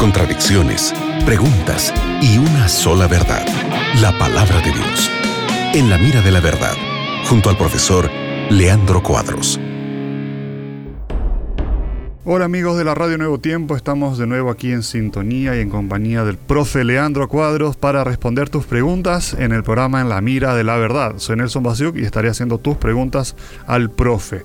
contradicciones, preguntas y una sola verdad, la palabra de Dios. En la mira de la verdad, junto al profesor Leandro Cuadros. Hola amigos de la Radio Nuevo Tiempo, estamos de nuevo aquí en sintonía y en compañía del profe Leandro Cuadros para responder tus preguntas en el programa En la Mira de la Verdad. Soy Nelson Basiuk y estaré haciendo tus preguntas al profe.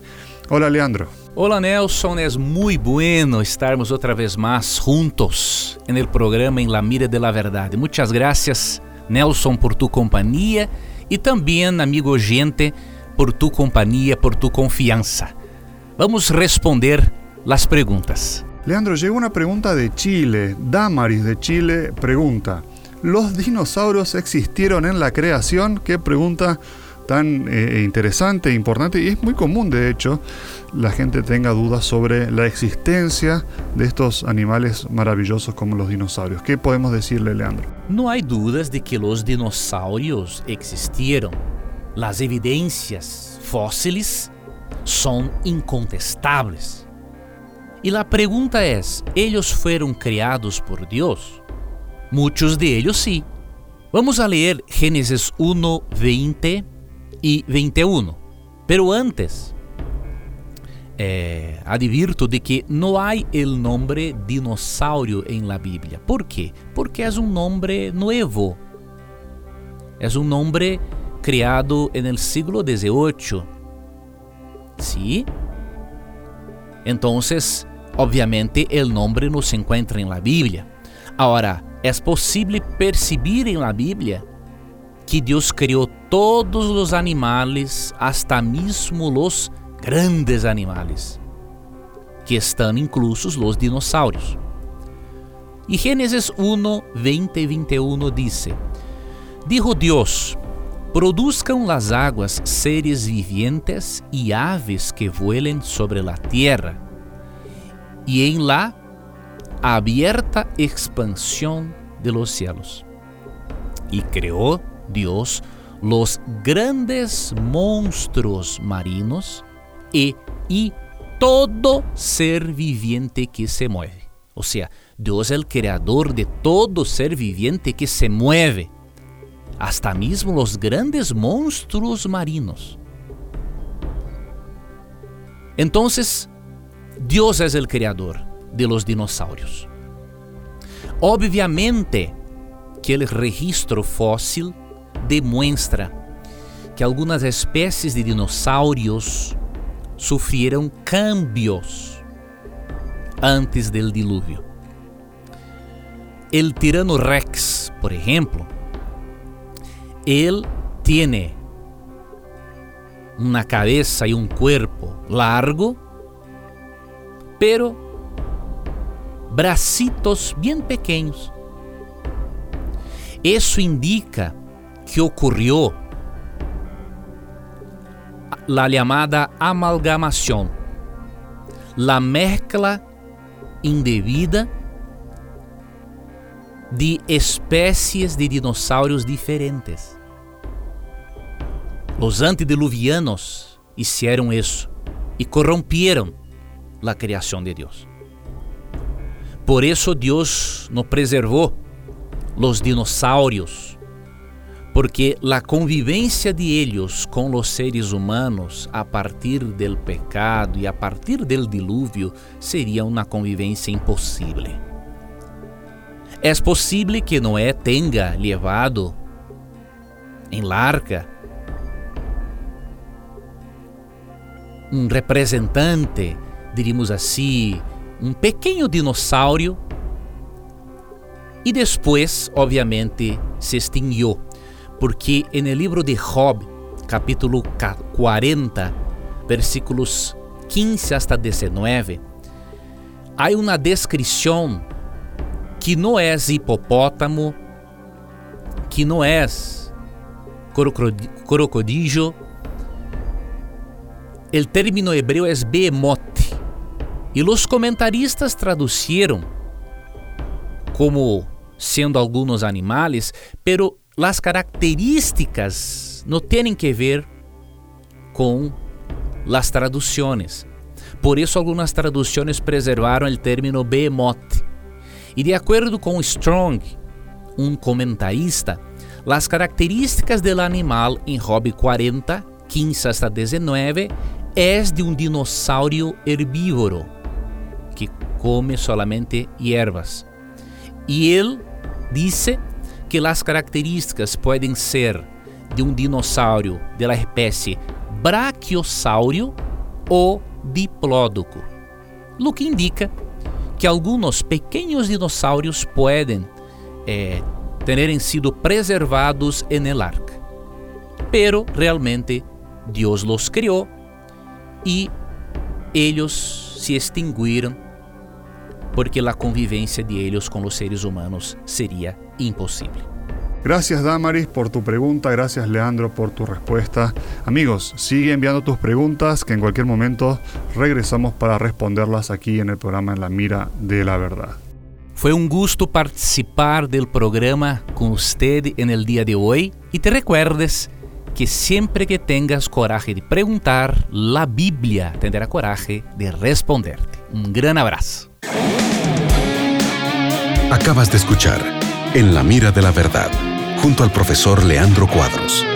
Hola Leandro. Hola Nelson, es muy bueno estarmos otra vez más juntos el programa En la Mira de la Verdad. Muchas gracias Nelson por tu compañía y también amigo oyente por tu compañía, por tu confianza. Vamos responder las preguntas. Leandro, llegó una pregunta de Chile. Damaris de Chile pregunta, ¿los dinosaurios existieron en la creación? Qué pregunta tan eh, interesante e importante y es muy común de hecho la gente tenga dudas sobre la existencia de estos animales maravillosos como los dinosaurios. ¿Qué podemos decirle, Leandro? No hay dudas de que los dinosaurios existieron. Las evidencias fósiles son incontestables. Y la pregunta es, ¿ellos fueron creados por Dios? Muchos de ellos sí. Vamos a leer Génesis 1, 20 y 21. Pero antes, eh, advirto de que no hay el nombre dinosaurio en la Biblia. ¿Por qué? Porque es un nombre nuevo. Es un nombre creado en el siglo XVIII. ¿Sí? Entonces, obviamente, el nombre no se encuentra en la Biblia. Ahora, es posible percibir en la Biblia que Deus criou todos os animais, hasta mesmo os grandes animais, que estão inclusos os dinossauros. E Gênesis 1, 20 e 21 diz: Dijo Deus: Produzcam las águas seres vivientes e aves que vuelen sobre la tierra, e em la abierta expansão de los cielos. E criou Dios los grandes monstruos marinos y, y todo ser viviente que se mueve. O sea, Dios es el creador de todo ser viviente que se mueve, hasta mismo los grandes monstruos marinos. Entonces, Dios es el creador de los dinosaurios. Obviamente que el registro fósil demonstra que algumas espécies de dinossauros sofreram cambios antes del diluvio. El tirano rex, por ejemplo, él tiene una cabeza y un cuerpo largo, pero bracitos bien pequeños. Eso indica que ocorreu la llamada amalgamação, la mezcla indebida de especies de dinossauros diferentes. Os antediluvianos hicieron isso e corromperam a criação de Deus. Por isso Deus nos preservou os dinossauros porque la convivencia de ellos con los seres humanos a partir del pecado y a partir del diluvio sería una convivencia imposible. Es posible que Noé tenga llevado en la um representante, diríamos assim, um pequeno dinossauro e depois, obviamente, se extinguiu porque en el libro de Job, capítulo 40, versículos 15 hasta 19, há uma descrição que não é hipopótamo, que não é crocodilo. O término hebreu é behemoth. E os comentaristas traduziram como sendo alguns animais, pero las características no tienen que ver con las traducciones. Por eso algunas traducciones preservaron el término behemoth E de acordo com Strong, um comentarista, as características do animal em Hobby 40, 15 hasta 19, é de um dinossauro herbívoro que come solamente hierbas. E ele disse que as características podem ser de um dinossauro da espécie Brachiosauro ou Diplódoco, o que indica que alguns pequenos dinossauros podem eh, terem sido preservados en el arca. Pero realmente Deus los criou e eles se extinguiram porque a convivência de eles com os seres humanos seria impossível. Gracias Damaris por tu pregunta, gracias Leandro por tu respuesta. Amigos, sigue enviando tus preguntas que en cualquier momento regresamos para responderlas aquí en el programa En la Mira de la Verdad. Foi um gusto participar do programa com você en el dia de hoje e te recuerdes que sempre que tengas coragem de perguntar, a Bíblia tendrá coragem de responderte. Um grande abraço. Acabas de escuchar En la Mira de la Verdad junto al profesor Leandro Cuadros.